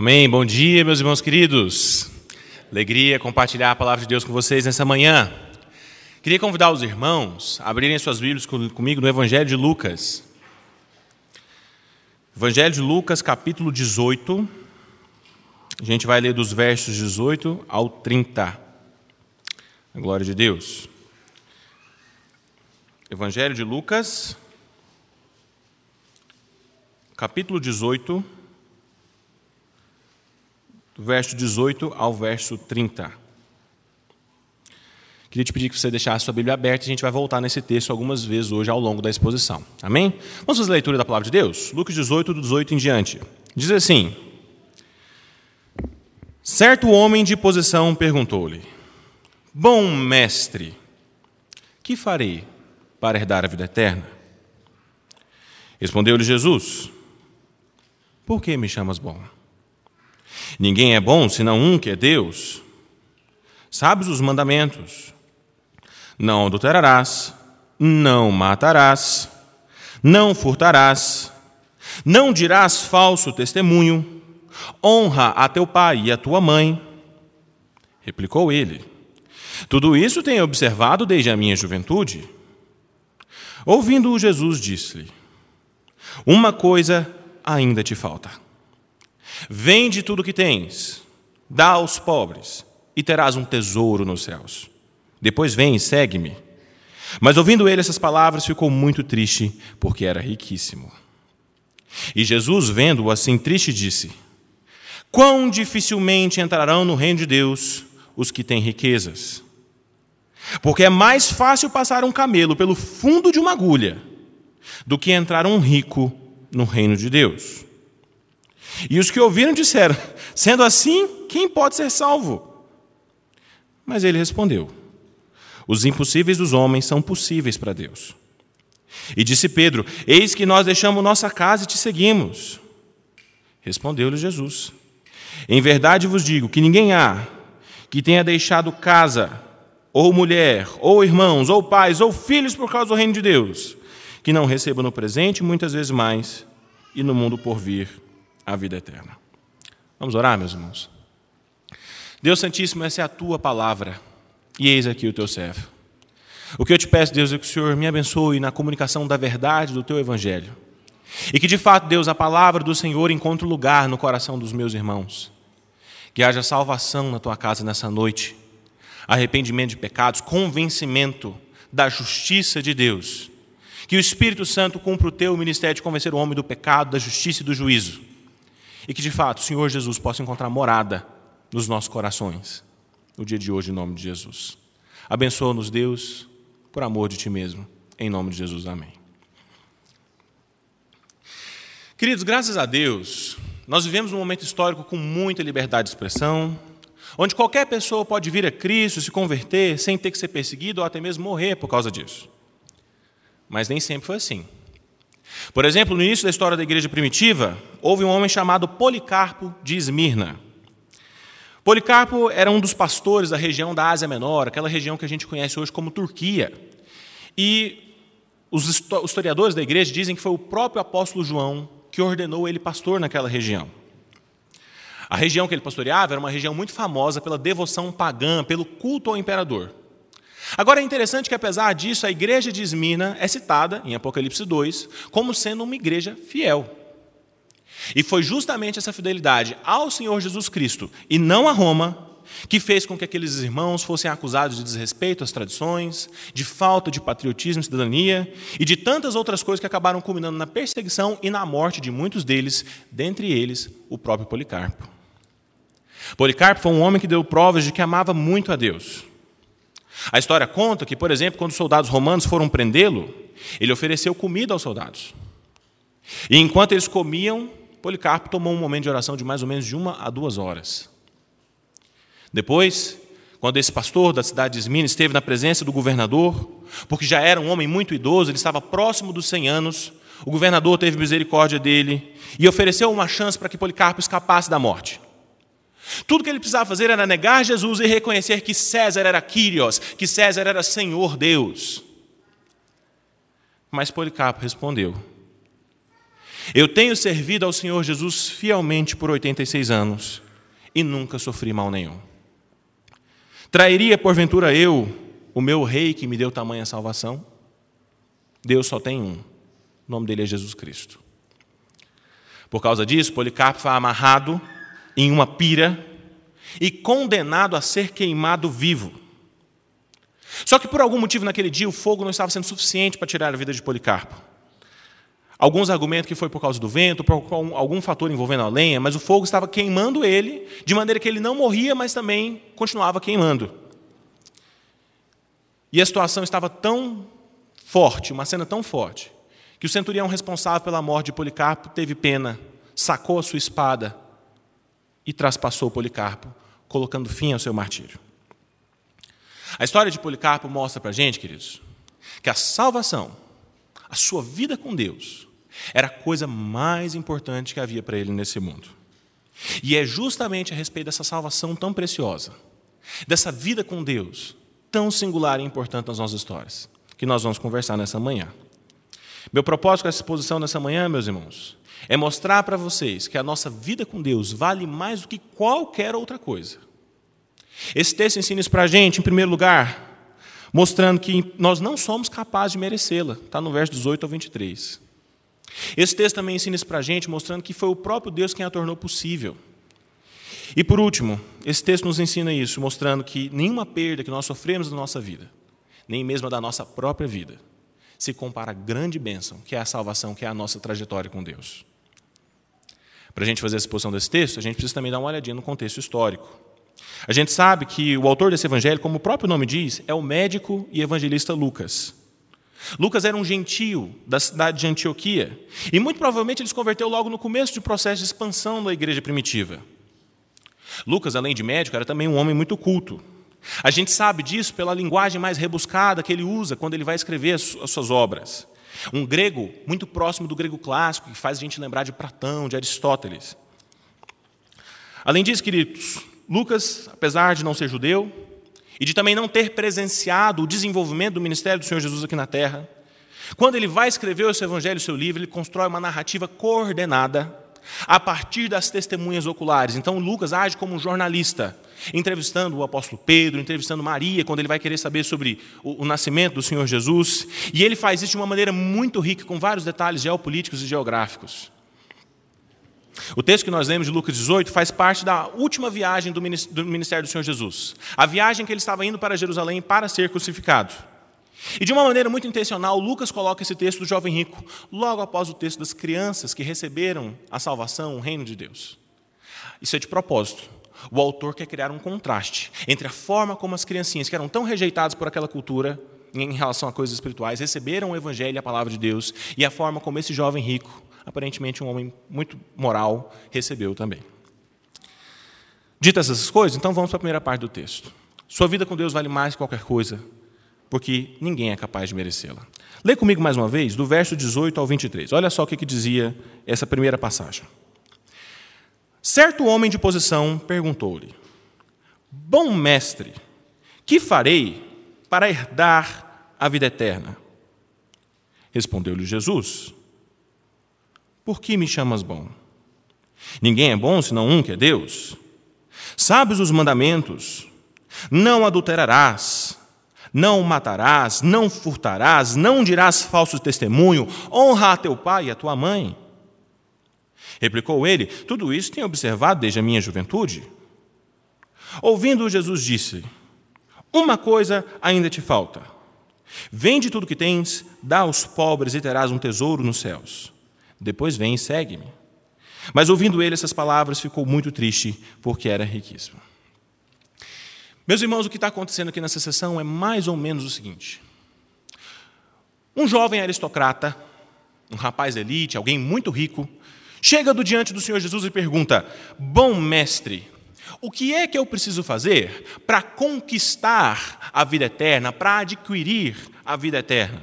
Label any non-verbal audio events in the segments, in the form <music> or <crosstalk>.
Amém. Bom dia, meus irmãos queridos. Alegria compartilhar a palavra de Deus com vocês nessa manhã. Queria convidar os irmãos a abrirem suas Bíblias comigo no Evangelho de Lucas. Evangelho de Lucas, capítulo 18. A gente vai ler dos versos 18 ao 30. A glória de Deus. Evangelho de Lucas, capítulo 18 do verso 18 ao verso 30. Queria te pedir que você deixasse a sua Bíblia aberta e a gente vai voltar nesse texto algumas vezes hoje ao longo da exposição. Amém? Vamos fazer a leitura da palavra de Deus? Lucas 18, do 18 em diante. Diz assim: Certo homem de posição perguntou-lhe: Bom mestre, que farei para herdar a vida eterna? Respondeu-lhe Jesus: Por que me chamas bom? Ninguém é bom senão um que é Deus. Sabes os mandamentos: Não adulterarás, não matarás, não furtarás, não dirás falso testemunho, honra a teu pai e a tua mãe. Replicou ele: Tudo isso tenho observado desde a minha juventude. Ouvindo-o, Jesus disse-lhe: Uma coisa ainda te falta. Vende tudo o que tens, dá aos pobres, e terás um tesouro nos céus. Depois vem e segue-me. Mas ouvindo ele essas palavras, ficou muito triste, porque era riquíssimo. E Jesus, vendo-o assim triste, disse: Quão dificilmente entrarão no reino de Deus os que têm riquezas. Porque é mais fácil passar um camelo pelo fundo de uma agulha do que entrar um rico no reino de Deus. E os que ouviram disseram: Sendo assim, quem pode ser salvo? Mas ele respondeu: Os impossíveis dos homens são possíveis para Deus. E disse Pedro: Eis que nós deixamos nossa casa e te seguimos. Respondeu-lhe Jesus: Em verdade vos digo que ninguém há que tenha deixado casa, ou mulher, ou irmãos, ou pais, ou filhos por causa do reino de Deus, que não receba no presente muitas vezes mais, e no mundo por vir a vida eterna. Vamos orar, meus irmãos? Deus Santíssimo, essa é a tua palavra, e eis aqui o teu servo. O que eu te peço, Deus, é que o Senhor me abençoe na comunicação da verdade do teu evangelho. E que, de fato, Deus, a palavra do Senhor encontre lugar no coração dos meus irmãos. Que haja salvação na tua casa nessa noite, arrependimento de pecados, convencimento da justiça de Deus. Que o Espírito Santo cumpra o teu ministério de convencer o homem do pecado, da justiça e do juízo e que de fato o Senhor Jesus possa encontrar morada nos nossos corações no dia de hoje, em nome de Jesus. Abençoa-nos, Deus, por amor de Ti mesmo. Em nome de Jesus, amém. Queridos, graças a Deus, nós vivemos um momento histórico com muita liberdade de expressão, onde qualquer pessoa pode vir a Cristo, se converter, sem ter que ser perseguido ou até mesmo morrer por causa disso. Mas nem sempre foi assim. Por exemplo, no início da história da igreja primitiva, houve um homem chamado Policarpo de Esmirna. Policarpo era um dos pastores da região da Ásia Menor, aquela região que a gente conhece hoje como Turquia. E os historiadores da igreja dizem que foi o próprio apóstolo João que ordenou ele pastor naquela região. A região que ele pastoreava era uma região muito famosa pela devoção pagã, pelo culto ao imperador. Agora é interessante que, apesar disso, a igreja de Esmina é citada, em Apocalipse 2, como sendo uma igreja fiel. E foi justamente essa fidelidade ao Senhor Jesus Cristo e não a Roma que fez com que aqueles irmãos fossem acusados de desrespeito às tradições, de falta de patriotismo e cidadania e de tantas outras coisas que acabaram culminando na perseguição e na morte de muitos deles, dentre eles o próprio Policarpo. Policarpo foi um homem que deu provas de que amava muito a Deus. A história conta que, por exemplo, quando os soldados romanos foram prendê-lo, ele ofereceu comida aos soldados. E enquanto eles comiam, Policarpo tomou um momento de oração de mais ou menos de uma a duas horas. Depois, quando esse pastor da cidade de Esmina esteve na presença do governador, porque já era um homem muito idoso, ele estava próximo dos 100 anos, o governador teve misericórdia dele e ofereceu uma chance para que Policarpo escapasse da morte. Tudo que ele precisava fazer era negar Jesus e reconhecer que César era Quírios, que César era Senhor Deus. Mas Policarpo respondeu: Eu tenho servido ao Senhor Jesus fielmente por 86 anos e nunca sofri mal nenhum. Trairia, porventura, eu o meu rei que me deu tamanha salvação? Deus só tem um. O nome dele é Jesus Cristo. Por causa disso, Policarpo foi amarrado em uma pira e condenado a ser queimado vivo. Só que por algum motivo naquele dia o fogo não estava sendo suficiente para tirar a vida de Policarpo. Alguns argumentam que foi por causa do vento, por algum fator envolvendo a lenha, mas o fogo estava queimando ele, de maneira que ele não morria, mas também continuava queimando. E a situação estava tão forte, uma cena tão forte, que o centurião responsável pela morte de Policarpo teve pena, sacou a sua espada e traspassou Policarpo, colocando fim ao seu martírio. A história de Policarpo mostra para a gente, queridos, que a salvação, a sua vida com Deus, era a coisa mais importante que havia para ele nesse mundo. E é justamente a respeito dessa salvação tão preciosa, dessa vida com Deus, tão singular e importante nas nossas histórias, que nós vamos conversar nessa manhã. Meu propósito com essa exposição nessa manhã, meus irmãos, é mostrar para vocês que a nossa vida com Deus vale mais do que qualquer outra coisa. Esse texto ensina isso para a gente, em primeiro lugar, mostrando que nós não somos capazes de merecê-la. Está no verso 18 ao 23. Esse texto também ensina isso para a gente, mostrando que foi o próprio Deus quem a tornou possível. E por último, esse texto nos ensina isso, mostrando que nenhuma perda que nós sofremos na nossa vida, nem mesmo da nossa própria vida, se compara à grande bênção, que é a salvação, que é a nossa trajetória com Deus. Para a gente fazer a exposição desse texto, a gente precisa também dar uma olhadinha no contexto histórico. A gente sabe que o autor desse evangelho, como o próprio nome diz, é o médico e evangelista Lucas. Lucas era um gentio da cidade de Antioquia, e muito provavelmente ele se converteu logo no começo do processo de expansão da igreja primitiva. Lucas, além de médico, era também um homem muito culto. A gente sabe disso pela linguagem mais rebuscada que ele usa quando ele vai escrever as suas obras. Um grego muito próximo do grego clássico, que faz a gente lembrar de Platão, de Aristóteles. Além disso, queridos, Lucas, apesar de não ser judeu e de também não ter presenciado o desenvolvimento do ministério do Senhor Jesus aqui na terra, quando ele vai escrever o seu evangelho, o seu livro, ele constrói uma narrativa coordenada a partir das testemunhas oculares. Então, Lucas age como um jornalista, entrevistando o apóstolo Pedro, entrevistando Maria, quando ele vai querer saber sobre o, o, nascimento do Senhor Jesus. E ele faz isso de uma maneira muito rica, com vários detalhes geopolíticos e geográficos. O texto que nós lemos de Lucas 18 faz parte da última viagem do ministério do Senhor Jesus. A viagem que ele estava indo para Jerusalém para ser crucificado. E de uma maneira muito intencional, Lucas coloca esse texto do jovem rico logo após o texto das crianças que receberam a salvação, o reino de Deus. Isso é de propósito. O autor quer criar um contraste entre a forma como as criancinhas, que eram tão rejeitadas por aquela cultura em relação a coisas espirituais, receberam o evangelho e a palavra de Deus, e a forma como esse jovem rico, aparentemente um homem muito moral, recebeu também. Ditas essas coisas, então vamos para a primeira parte do texto. Sua vida com Deus vale mais que qualquer coisa porque ninguém é capaz de merecê-la. Lê comigo mais uma vez, do verso 18 ao 23. Olha só o que, que dizia essa primeira passagem. Certo homem de posição perguntou-lhe: Bom mestre, que farei para herdar a vida eterna? Respondeu-lhe Jesus: Por que me chamas bom? Ninguém é bom senão um que é Deus. Sabes os mandamentos: Não adulterarás não matarás, não furtarás, não dirás falso testemunho, honra a teu pai e a tua mãe. Replicou ele: Tudo isso tenho observado desde a minha juventude. Ouvindo Jesus disse: Uma coisa ainda te falta. Vende tudo que tens, dá aos pobres e terás um tesouro nos céus. Depois vem e segue-me. Mas ouvindo ele essas palavras, ficou muito triste, porque era riquíssimo. Meus irmãos, o que está acontecendo aqui nessa sessão é mais ou menos o seguinte: um jovem aristocrata, um rapaz elite, alguém muito rico, chega do diante do Senhor Jesus e pergunta: Bom mestre, o que é que eu preciso fazer para conquistar a vida eterna, para adquirir a vida eterna?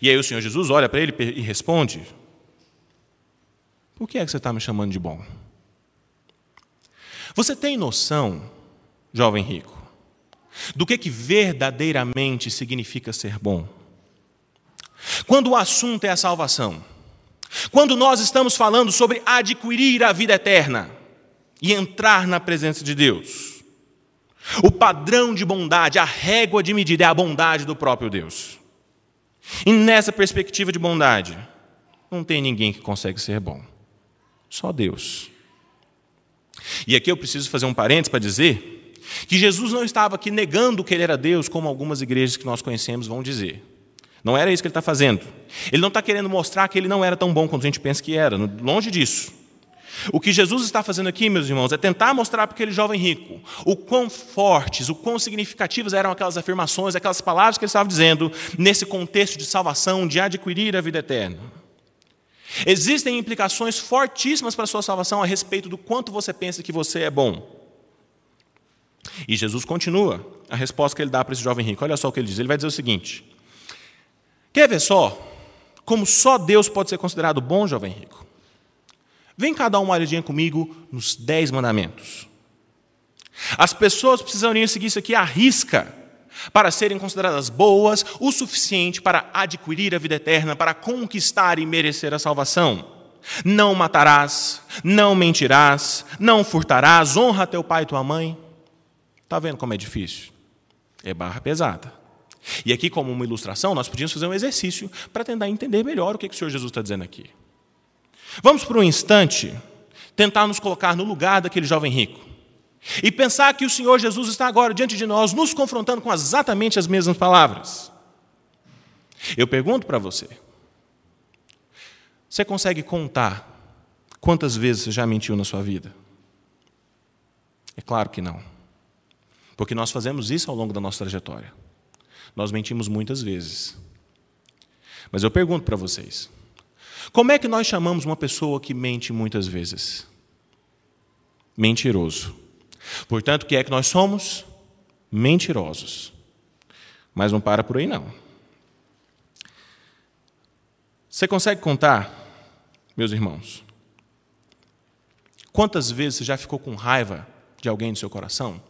E aí o Senhor Jesus olha para ele e responde: Por que é que você está me chamando de bom? Você tem noção jovem rico, do que, que verdadeiramente significa ser bom. Quando o assunto é a salvação, Quando nós estamos falando sobre adquirir a vida eterna e entrar na presença de Deus, o padrão de bondade, a régua de medida é a bondade do próprio Deus. E nessa perspectiva de bondade, não tem ninguém que consegue ser bom. Só Deus. E aqui eu preciso fazer um parênteses para dizer que Jesus não estava aqui negando que ele era Deus, como algumas igrejas que nós conhecemos vão dizer. Não era isso que ele está fazendo. Ele não está querendo mostrar que ele não era tão bom quanto a gente pensa que era, longe disso. O que Jesus está fazendo aqui, meus irmãos, é tentar mostrar para aquele jovem rico o quão fortes, o quão significativas eram aquelas afirmações, aquelas palavras que ele estava dizendo nesse contexto de salvação, de adquirir a vida eterna. Existem implicações fortíssimas para a sua salvação a respeito do quanto você pensa que você é bom. E Jesus continua a resposta que ele dá para esse jovem rico. Olha só o que ele diz. Ele vai dizer o seguinte: Quer ver só como só Deus pode ser considerado bom, jovem rico? Vem cá dar uma olhadinha comigo nos dez mandamentos. As pessoas precisariam seguir isso aqui à risca para serem consideradas boas o suficiente para adquirir a vida eterna, para conquistar e merecer a salvação. Não matarás, não mentirás, não furtarás, honra teu pai e tua mãe. Está vendo como é difícil? É barra pesada. E aqui, como uma ilustração, nós podíamos fazer um exercício para tentar entender melhor o que, que o Senhor Jesus está dizendo aqui. Vamos, por um instante, tentar nos colocar no lugar daquele jovem rico. E pensar que o Senhor Jesus está agora diante de nós, nos confrontando com exatamente as mesmas palavras. Eu pergunto para você: você consegue contar quantas vezes você já mentiu na sua vida? É claro que não. Porque nós fazemos isso ao longo da nossa trajetória. Nós mentimos muitas vezes. Mas eu pergunto para vocês: como é que nós chamamos uma pessoa que mente muitas vezes? Mentiroso. Portanto, o que é que nós somos? Mentirosos. Mas não para por aí, não. Você consegue contar, meus irmãos, quantas vezes você já ficou com raiva de alguém no seu coração?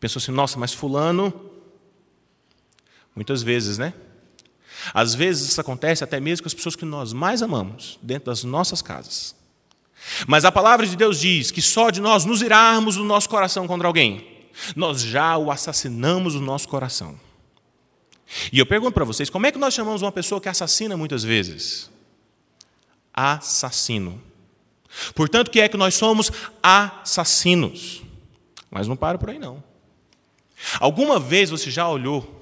Pensou assim, nossa, mas Fulano Muitas vezes, né? Às vezes isso acontece até mesmo com as pessoas que nós mais amamos, dentro das nossas casas. Mas a palavra de Deus diz que só de nós nos irarmos o nosso coração contra alguém, nós já o assassinamos no nosso coração. E eu pergunto para vocês, como é que nós chamamos uma pessoa que assassina muitas vezes? Assassino. Portanto, que é que nós somos assassinos? Mas não para por aí não. Alguma vez você já olhou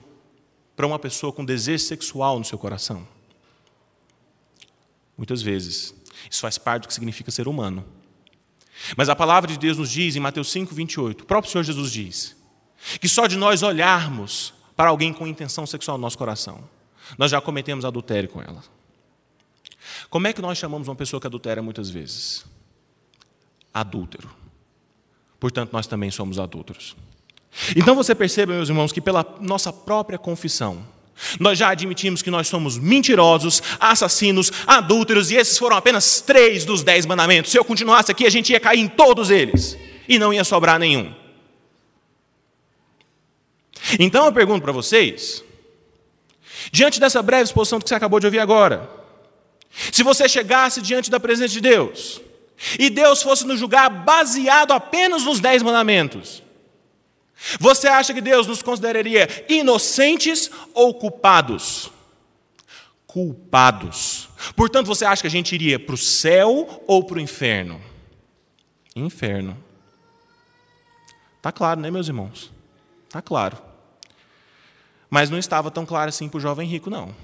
para uma pessoa com desejo sexual no seu coração? Muitas vezes. Isso faz parte do que significa ser humano. Mas a palavra de Deus nos diz, em Mateus 5, 28, o próprio Senhor Jesus diz, que só de nós olharmos para alguém com intenção sexual no nosso coração, nós já cometemos adultério com ela. Como é que nós chamamos uma pessoa que adultera muitas vezes? Adúltero. Portanto, nós também somos adúlteros. Então você percebe, meus irmãos, que pela nossa própria confissão, nós já admitimos que nós somos mentirosos, assassinos, adúlteros, e esses foram apenas três dos dez mandamentos. Se eu continuasse aqui, a gente ia cair em todos eles, e não ia sobrar nenhum. Então eu pergunto para vocês, diante dessa breve exposição que você acabou de ouvir agora, se você chegasse diante da presença de Deus, e Deus fosse nos julgar baseado apenas nos dez mandamentos, você acha que Deus nos consideraria inocentes ou culpados? Culpados. Portanto, você acha que a gente iria para o céu ou para o inferno? Inferno. Está claro, né, meus irmãos? Está claro. Mas não estava tão claro assim para o jovem rico, não.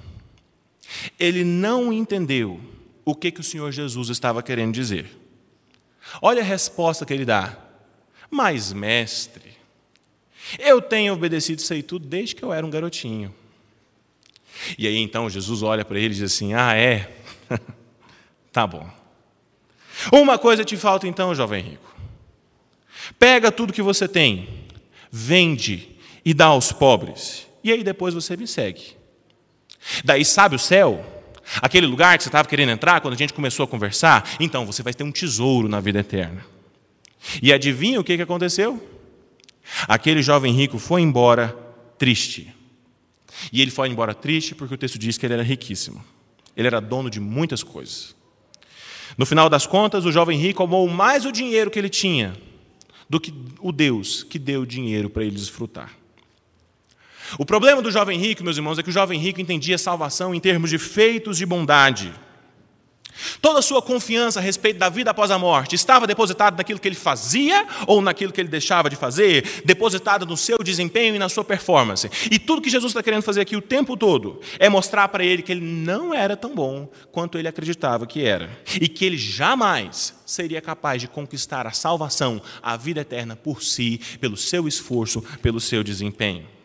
Ele não entendeu o que, que o Senhor Jesus estava querendo dizer. Olha a resposta que ele dá. Mas, mestre, eu tenho obedecido isso aí tudo desde que eu era um garotinho. E aí então Jesus olha para ele e diz assim: Ah, é? <laughs> tá bom. Uma coisa te falta então, jovem rico. Pega tudo que você tem, vende e dá aos pobres, e aí depois você me segue. Daí, sabe o céu? Aquele lugar que você estava querendo entrar quando a gente começou a conversar? Então, você vai ter um tesouro na vida eterna. E adivinha o que aconteceu? Aquele jovem rico foi embora triste. E ele foi embora triste porque o texto diz que ele era riquíssimo. Ele era dono de muitas coisas. No final das contas, o jovem rico amou mais o dinheiro que ele tinha do que o Deus que deu dinheiro para ele desfrutar. O problema do jovem rico, meus irmãos, é que o jovem rico entendia salvação em termos de feitos de bondade. Toda a sua confiança a respeito da vida após a morte estava depositada naquilo que ele fazia ou naquilo que ele deixava de fazer, depositada no seu desempenho e na sua performance. E tudo que Jesus está querendo fazer aqui o tempo todo é mostrar para ele que ele não era tão bom quanto ele acreditava que era. E que ele jamais seria capaz de conquistar a salvação, a vida eterna por si, pelo seu esforço, pelo seu desempenho.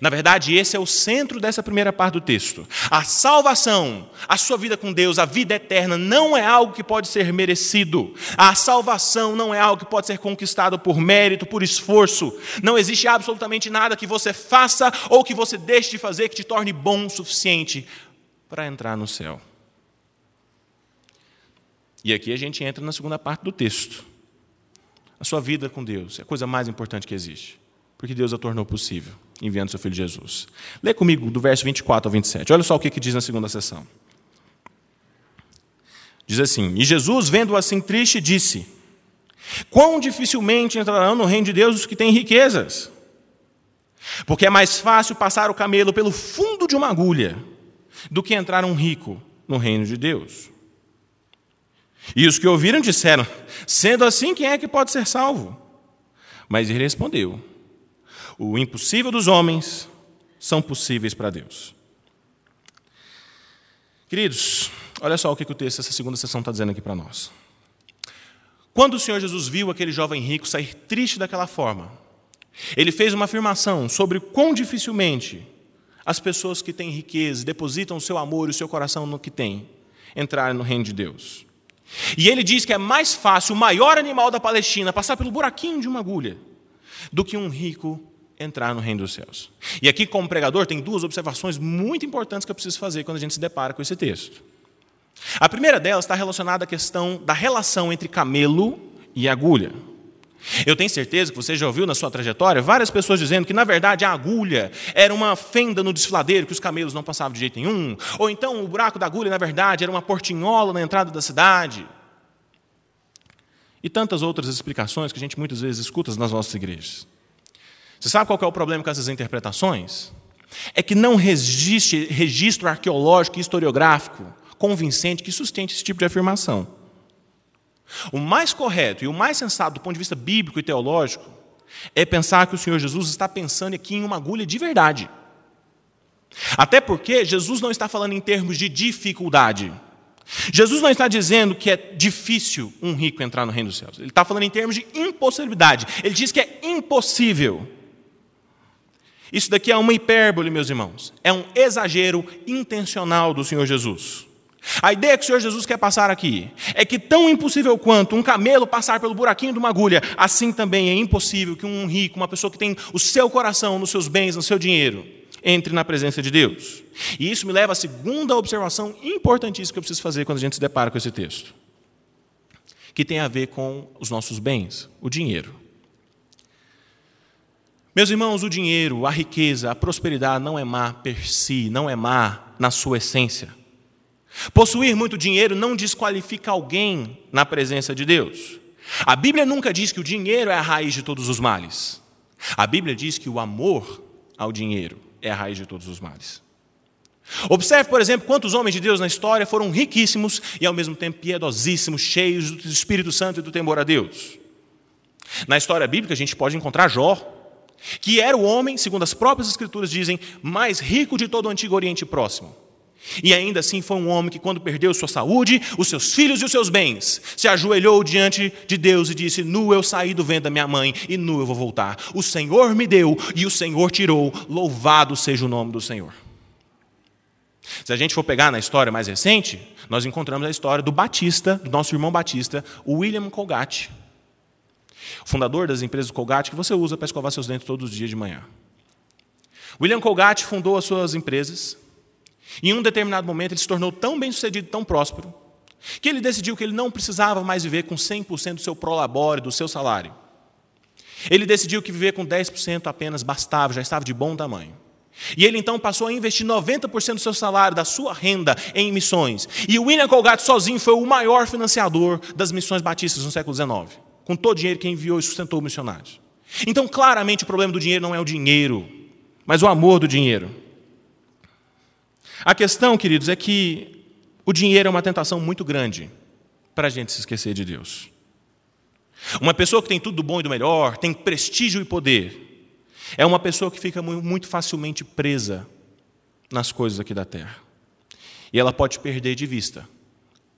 Na verdade, esse é o centro dessa primeira parte do texto. A salvação, a sua vida com Deus, a vida eterna, não é algo que pode ser merecido. A salvação não é algo que pode ser conquistado por mérito, por esforço. Não existe absolutamente nada que você faça ou que você deixe de fazer que te torne bom o suficiente para entrar no céu. E aqui a gente entra na segunda parte do texto. A sua vida com Deus é a coisa mais importante que existe, porque Deus a tornou possível enviando seu filho Jesus. Lê comigo do verso 24 ao 27. Olha só o que, que diz na segunda sessão. Diz assim: E Jesus, vendo-o assim triste, disse: Quão dificilmente entrarão no reino de Deus os que têm riquezas? Porque é mais fácil passar o camelo pelo fundo de uma agulha do que entrar um rico no reino de Deus. E os que ouviram disseram: Sendo assim, quem é que pode ser salvo? Mas ele respondeu: o impossível dos homens são possíveis para Deus. Queridos, olha só o que o texto dessa segunda sessão está dizendo aqui para nós. Quando o Senhor Jesus viu aquele jovem rico sair triste daquela forma, ele fez uma afirmação sobre quão dificilmente as pessoas que têm riqueza, depositam o seu amor e o seu coração no que têm, entrarem no reino de Deus. E ele diz que é mais fácil o maior animal da Palestina passar pelo buraquinho de uma agulha do que um rico entrar no reino dos céus. E aqui, como pregador, tem duas observações muito importantes que eu preciso fazer quando a gente se depara com esse texto. A primeira delas está relacionada à questão da relação entre camelo e agulha. Eu tenho certeza que você já ouviu na sua trajetória várias pessoas dizendo que, na verdade, a agulha era uma fenda no desfiladeiro que os camelos não passavam de jeito nenhum, ou então o buraco da agulha, na verdade, era uma portinhola na entrada da cidade. E tantas outras explicações que a gente muitas vezes escuta nas nossas igrejas. Você sabe qual é o problema com essas interpretações? É que não existe registro arqueológico e historiográfico convincente que sustente esse tipo de afirmação. O mais correto e o mais sensato do ponto de vista bíblico e teológico é pensar que o Senhor Jesus está pensando aqui em uma agulha de verdade. Até porque Jesus não está falando em termos de dificuldade. Jesus não está dizendo que é difícil um rico entrar no reino dos céus. Ele está falando em termos de impossibilidade. Ele diz que é impossível isso daqui é uma hipérbole, meus irmãos. É um exagero intencional do Senhor Jesus. A ideia que o Senhor Jesus quer passar aqui é que, tão impossível quanto um camelo passar pelo buraquinho de uma agulha, assim também é impossível que um rico, uma pessoa que tem o seu coração nos seus bens, no seu dinheiro, entre na presença de Deus. E isso me leva à segunda observação importantíssima que eu preciso fazer quando a gente se depara com esse texto, que tem a ver com os nossos bens, o dinheiro. Meus irmãos, o dinheiro, a riqueza, a prosperidade não é má per si, não é má na sua essência. Possuir muito dinheiro não desqualifica alguém na presença de Deus. A Bíblia nunca diz que o dinheiro é a raiz de todos os males. A Bíblia diz que o amor ao dinheiro é a raiz de todos os males. Observe, por exemplo, quantos homens de Deus na história foram riquíssimos e ao mesmo tempo piedosíssimos, cheios do Espírito Santo e do temor a Deus. Na história bíblica a gente pode encontrar Jó, que era o homem, segundo as próprias escrituras dizem, mais rico de todo o antigo Oriente Próximo. E ainda assim foi um homem que, quando perdeu sua saúde, os seus filhos e os seus bens, se ajoelhou diante de Deus e disse: Nu eu saí do vento da minha mãe, e nu eu vou voltar. O Senhor me deu e o Senhor tirou, louvado seja o nome do Senhor. Se a gente for pegar na história mais recente, nós encontramos a história do Batista, do nosso irmão Batista, William Colgate, fundador das empresas Colgate, que você usa para escovar seus dentes todos os dias de manhã. William Colgate fundou as suas empresas e, em um determinado momento, ele se tornou tão bem sucedido, tão próspero, que ele decidiu que ele não precisava mais viver com 100% do seu prolabore, do seu salário. Ele decidiu que viver com 10% apenas bastava, já estava de bom tamanho. E ele então passou a investir 90% do seu salário, da sua renda, em missões. E o William Colgate sozinho foi o maior financiador das missões batistas no século XIX, com todo o dinheiro que enviou e sustentou missionários. Então, claramente, o problema do dinheiro não é o dinheiro, mas o amor do dinheiro. A questão, queridos, é que o dinheiro é uma tentação muito grande para a gente se esquecer de Deus. Uma pessoa que tem tudo do bom e do melhor, tem prestígio e poder, é uma pessoa que fica muito facilmente presa nas coisas aqui da terra. E ela pode perder de vista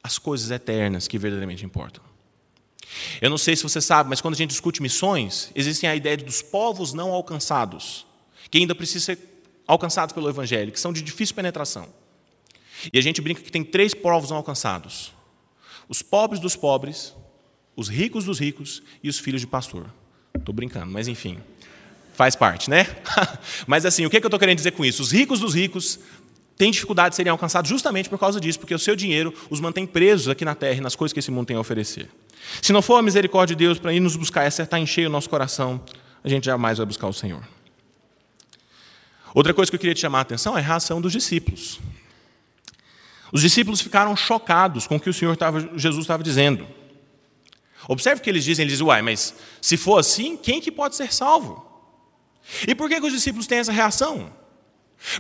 as coisas eternas que verdadeiramente importam. Eu não sei se você sabe, mas quando a gente discute missões, existe a ideia dos povos não alcançados, que ainda precisam ser alcançados pelo Evangelho, que são de difícil penetração. E a gente brinca que tem três povos não alcançados: os pobres dos pobres, os ricos dos ricos e os filhos de pastor. Estou brincando, mas enfim. Faz parte, né? <laughs> Mas assim, o que eu estou querendo dizer com isso? Os ricos dos ricos têm dificuldade de serem alcançados justamente por causa disso, porque o seu dinheiro os mantém presos aqui na terra e nas coisas que esse mundo tem a oferecer. Se não for a misericórdia de Deus para ir nos buscar e acertar em cheio o nosso coração, a gente jamais vai buscar o Senhor. Outra coisa que eu queria te chamar a atenção é a reação dos discípulos. Os discípulos ficaram chocados com o que o Senhor estava, Jesus estava dizendo. Observe o que eles dizem, eles dizem, uai, mas se for assim, quem que pode ser salvo? E por que, que os discípulos têm essa reação?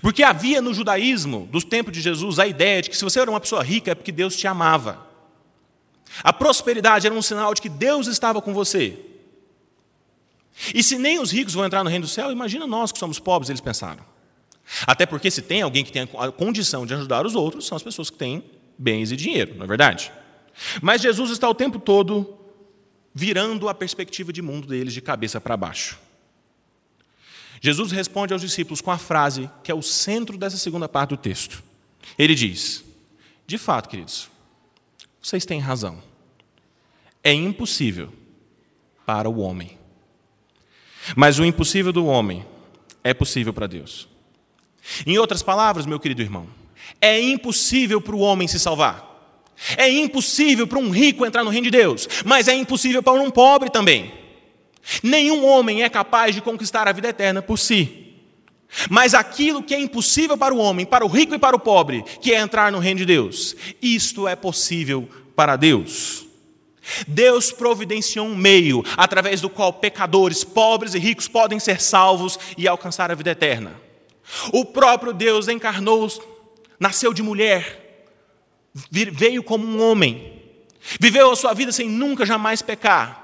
Porque havia no judaísmo, dos tempos de Jesus, a ideia de que se você era uma pessoa rica é porque Deus te amava. A prosperidade era um sinal de que Deus estava com você. E se nem os ricos vão entrar no reino do céu, imagina nós que somos pobres, eles pensaram. Até porque se tem alguém que tem a condição de ajudar os outros, são as pessoas que têm bens e dinheiro, não é verdade? Mas Jesus está o tempo todo virando a perspectiva de mundo deles de cabeça para baixo. Jesus responde aos discípulos com a frase que é o centro dessa segunda parte do texto. Ele diz: De fato, queridos, vocês têm razão. É impossível para o homem. Mas o impossível do homem é possível para Deus. Em outras palavras, meu querido irmão, é impossível para o homem se salvar. É impossível para um rico entrar no reino de Deus, mas é impossível para um pobre também. Nenhum homem é capaz de conquistar a vida eterna por si. Mas aquilo que é impossível para o homem, para o rico e para o pobre, que é entrar no reino de Deus, isto é possível para Deus. Deus providenciou um meio através do qual pecadores, pobres e ricos podem ser salvos e alcançar a vida eterna. O próprio Deus encarnou, nasceu de mulher, veio como um homem, viveu a sua vida sem nunca jamais pecar,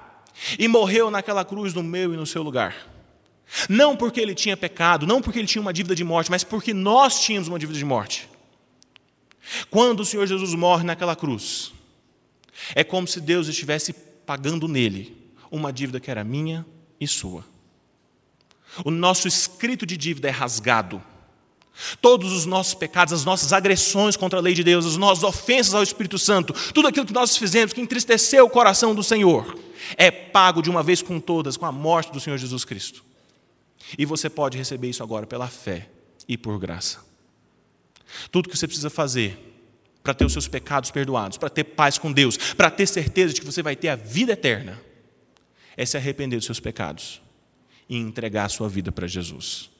e morreu naquela cruz no meu e no seu lugar. Não porque ele tinha pecado, não porque ele tinha uma dívida de morte, mas porque nós tínhamos uma dívida de morte. Quando o Senhor Jesus morre naquela cruz, é como se Deus estivesse pagando nele uma dívida que era minha e sua. O nosso escrito de dívida é rasgado. Todos os nossos pecados, as nossas agressões contra a lei de Deus, as nossas ofensas ao Espírito Santo, tudo aquilo que nós fizemos que entristeceu o coração do Senhor, é pago de uma vez com todas com a morte do Senhor Jesus Cristo. E você pode receber isso agora pela fé e por graça. Tudo que você precisa fazer para ter os seus pecados perdoados, para ter paz com Deus, para ter certeza de que você vai ter a vida eterna, é se arrepender dos seus pecados e entregar a sua vida para Jesus.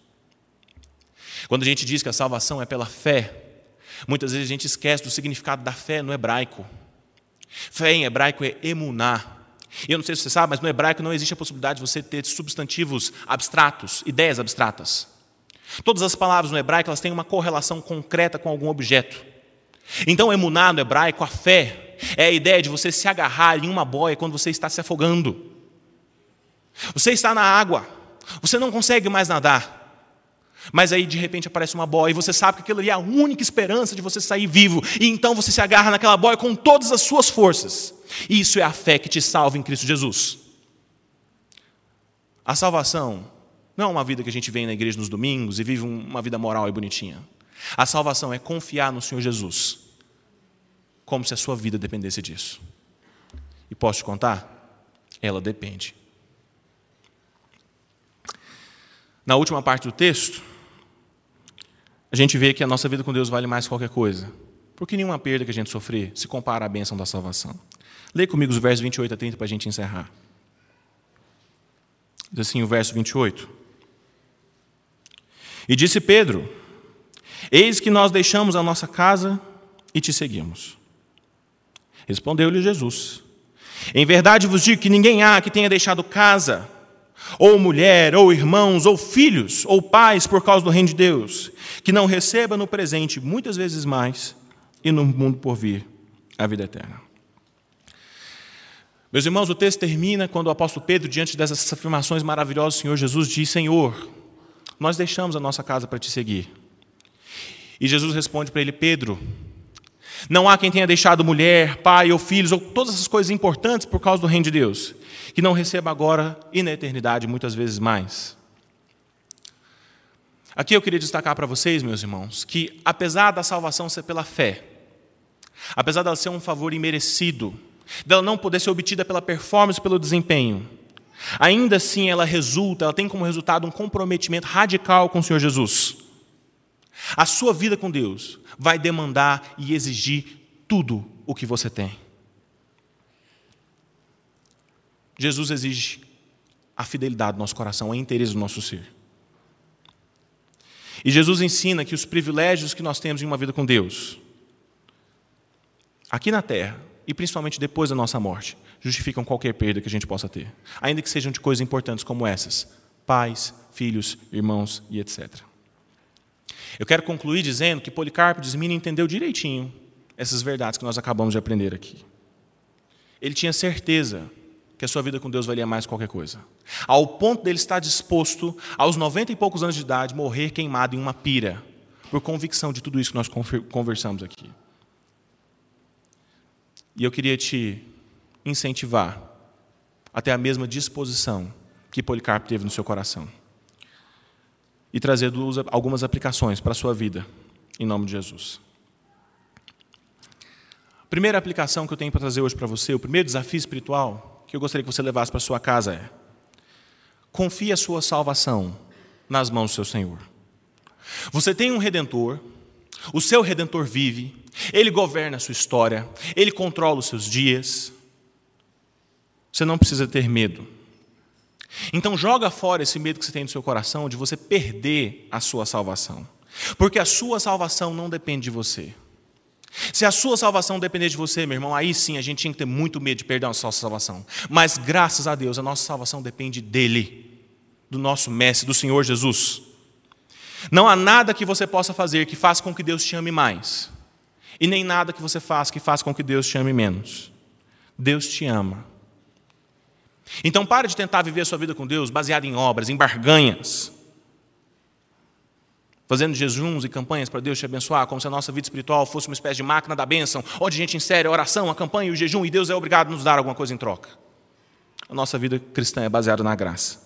Quando a gente diz que a salvação é pela fé, muitas vezes a gente esquece do significado da fé no hebraico. Fé em hebraico é emuná, eu não sei se você sabe, mas no hebraico não existe a possibilidade de você ter substantivos abstratos, ideias abstratas. Todas as palavras no hebraico elas têm uma correlação concreta com algum objeto. Então, emuná no hebraico, a fé, é a ideia de você se agarrar em uma boia quando você está se afogando. Você está na água, você não consegue mais nadar. Mas aí de repente aparece uma boia e você sabe que aquilo ali é a única esperança de você sair vivo. E então você se agarra naquela boia com todas as suas forças. E isso é a fé que te salva em Cristo Jesus. A salvação não é uma vida que a gente vem na igreja nos domingos e vive uma vida moral e bonitinha. A salvação é confiar no Senhor Jesus, como se a sua vida dependesse disso. E posso te contar? Ela depende. Na última parte do texto, a gente vê que a nossa vida com Deus vale mais que qualquer coisa. Porque nenhuma perda que a gente sofrer se compara à bênção da salvação. Lê comigo os versos 28 a 30 para a gente encerrar. Diz assim o verso 28. E disse Pedro: Eis que nós deixamos a nossa casa e te seguimos. Respondeu-lhe Jesus: Em verdade vos digo que ninguém há que tenha deixado casa, ou mulher, ou irmãos, ou filhos, ou pais por causa do reino de Deus, que não receba no presente muitas vezes mais e no mundo por vir a vida eterna. Meus irmãos, o texto termina quando o apóstolo Pedro, diante dessas afirmações maravilhosas do Senhor Jesus, diz: Senhor, nós deixamos a nossa casa para te seguir. E Jesus responde para ele: Pedro, não há quem tenha deixado mulher, pai ou filhos, ou todas essas coisas importantes por causa do reino de Deus, que não receba agora e na eternidade muitas vezes mais. Aqui eu queria destacar para vocês, meus irmãos, que apesar da salvação ser pela fé, apesar dela ser um favor imerecido, dela não poder ser obtida pela performance, pelo desempenho, ainda assim ela resulta, ela tem como resultado um comprometimento radical com o Senhor Jesus. A sua vida com Deus vai demandar e exigir tudo o que você tem. Jesus exige a fidelidade do nosso coração, a interesse do nosso ser. E Jesus ensina que os privilégios que nós temos em uma vida com Deus, aqui na terra, e principalmente depois da nossa morte, justificam qualquer perda que a gente possa ter, ainda que sejam de coisas importantes como essas: pais, filhos, irmãos e etc. Eu quero concluir dizendo que Policarpo de entendeu direitinho essas verdades que nós acabamos de aprender aqui. Ele tinha certeza que a sua vida com Deus valia mais que qualquer coisa. Ao ponto dele estar disposto, aos 90 e poucos anos de idade, morrer queimado em uma pira, por convicção de tudo isso que nós conversamos aqui. E eu queria te incentivar até a mesma disposição que Policarpo teve no seu coração e trazer algumas aplicações para a sua vida, em nome de Jesus. Primeira aplicação que eu tenho para trazer hoje para você, o primeiro desafio espiritual que eu gostaria que você levasse para sua casa é: confie a sua salvação nas mãos do seu Senhor. Você tem um redentor, o seu redentor vive, ele governa a sua história, ele controla os seus dias. Você não precisa ter medo. Então joga fora esse medo que você tem no seu coração de você perder a sua salvação. Porque a sua salvação não depende de você. Se a sua salvação depender de você, meu irmão, aí sim a gente tinha que ter muito medo de perder a nossa salvação. Mas graças a Deus, a nossa salvação depende dele, do nosso mestre, do Senhor Jesus. Não há nada que você possa fazer que faça com que Deus te ame mais. E nem nada que você faça que faça com que Deus te ame menos. Deus te ama. Então pare de tentar viver a sua vida com Deus baseado em obras, em barganhas. Fazendo jejuns e campanhas para Deus te abençoar, como se a nossa vida espiritual fosse uma espécie de máquina da bênção, onde a gente insere a oração, a campanha e o jejum, e Deus é obrigado a nos dar alguma coisa em troca. A nossa vida cristã é baseada na graça.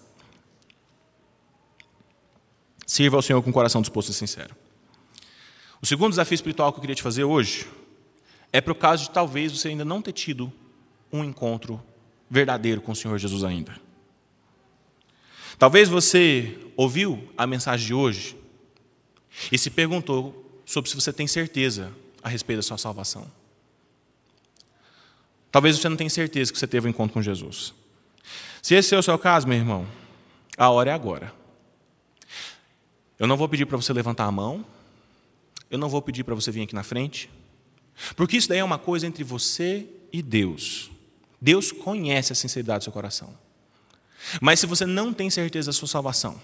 Sirva ao Senhor com o coração disposto e sincero. O segundo desafio espiritual que eu queria te fazer hoje é para o caso de talvez você ainda não ter tido um encontro verdadeiro com o Senhor Jesus ainda. Talvez você ouviu a mensagem de hoje e se perguntou sobre se você tem certeza a respeito da sua salvação. Talvez você não tenha certeza que você teve um encontro com Jesus. Se esse é o seu caso, meu irmão, a hora é agora. Eu não vou pedir para você levantar a mão, eu não vou pedir para você vir aqui na frente, porque isso daí é uma coisa entre você e Deus. Deus conhece a sinceridade do seu coração. Mas se você não tem certeza da sua salvação,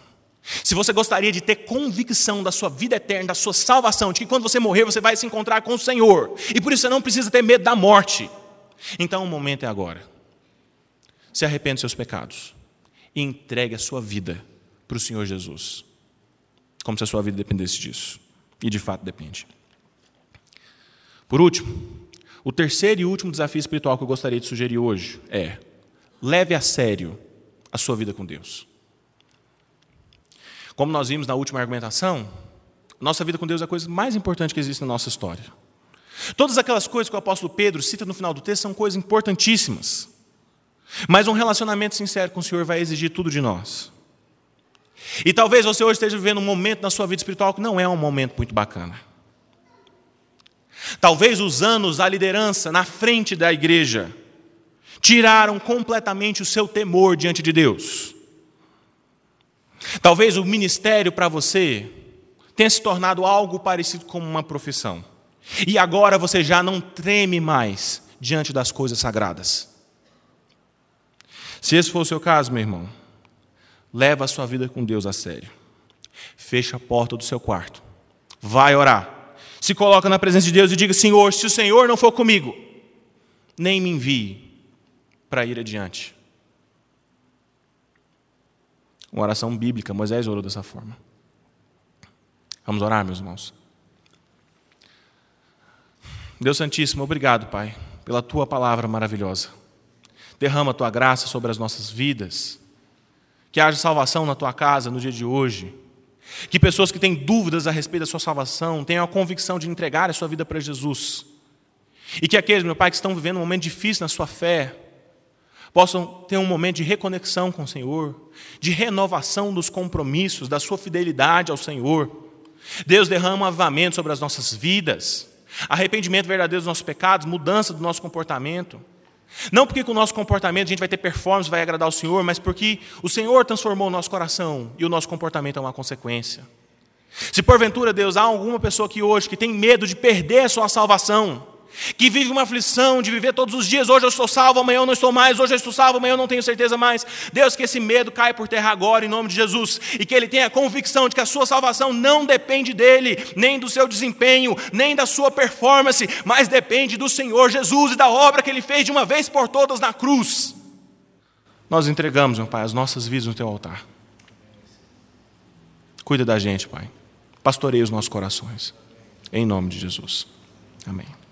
se você gostaria de ter convicção da sua vida eterna, da sua salvação, de que quando você morrer você vai se encontrar com o Senhor, e por isso você não precisa ter medo da morte, então o momento é agora. Se arrependa dos seus pecados e entregue a sua vida para o Senhor Jesus, como se a sua vida dependesse disso, e de fato depende. Por último, o terceiro e último desafio espiritual que eu gostaria de sugerir hoje é: leve a sério a sua vida com Deus. Como nós vimos na última argumentação, nossa vida com Deus é a coisa mais importante que existe na nossa história. Todas aquelas coisas que o apóstolo Pedro cita no final do texto são coisas importantíssimas. Mas um relacionamento sincero com o Senhor vai exigir tudo de nós. E talvez você hoje esteja vivendo um momento na sua vida espiritual que não é um momento muito bacana. Talvez os anos da liderança na frente da igreja tiraram completamente o seu temor diante de Deus. Talvez o ministério para você tenha se tornado algo parecido com uma profissão. E agora você já não treme mais diante das coisas sagradas. Se esse for o seu caso, meu irmão, leva a sua vida com Deus a sério. Fecha a porta do seu quarto. Vai orar. Se coloca na presença de Deus e diga: Senhor, se o Senhor não for comigo, nem me envie para ir adiante. Uma oração bíblica, Moisés orou dessa forma. Vamos orar, meus irmãos. Deus Santíssimo, obrigado, Pai, pela tua palavra maravilhosa. Derrama a tua graça sobre as nossas vidas. Que haja salvação na tua casa no dia de hoje. Que pessoas que têm dúvidas a respeito da sua salvação tenham a convicção de entregar a sua vida para Jesus. E que aqueles, meu Pai, que estão vivendo um momento difícil na sua fé, possam ter um momento de reconexão com o Senhor, de renovação dos compromissos, da sua fidelidade ao Senhor. Deus derrama avivamento sobre as nossas vidas, arrependimento verdadeiro dos nossos pecados, mudança do nosso comportamento. Não porque com o nosso comportamento a gente vai ter performance, vai agradar o Senhor, mas porque o Senhor transformou o nosso coração e o nosso comportamento é uma consequência. Se porventura, Deus, há alguma pessoa aqui hoje que tem medo de perder a sua salvação, que vive uma aflição de viver todos os dias, hoje eu estou salvo, amanhã eu não estou mais, hoje eu estou salvo, amanhã eu não tenho certeza mais. Deus, que esse medo caia por terra agora, em nome de Jesus, e que ele tenha a convicção de que a sua salvação não depende dele, nem do seu desempenho, nem da sua performance, mas depende do Senhor Jesus e da obra que ele fez de uma vez por todas na cruz. Nós entregamos, meu Pai, as nossas vidas no teu altar. Cuida da gente, Pai. Pastoreia os nossos corações. Em nome de Jesus. Amém.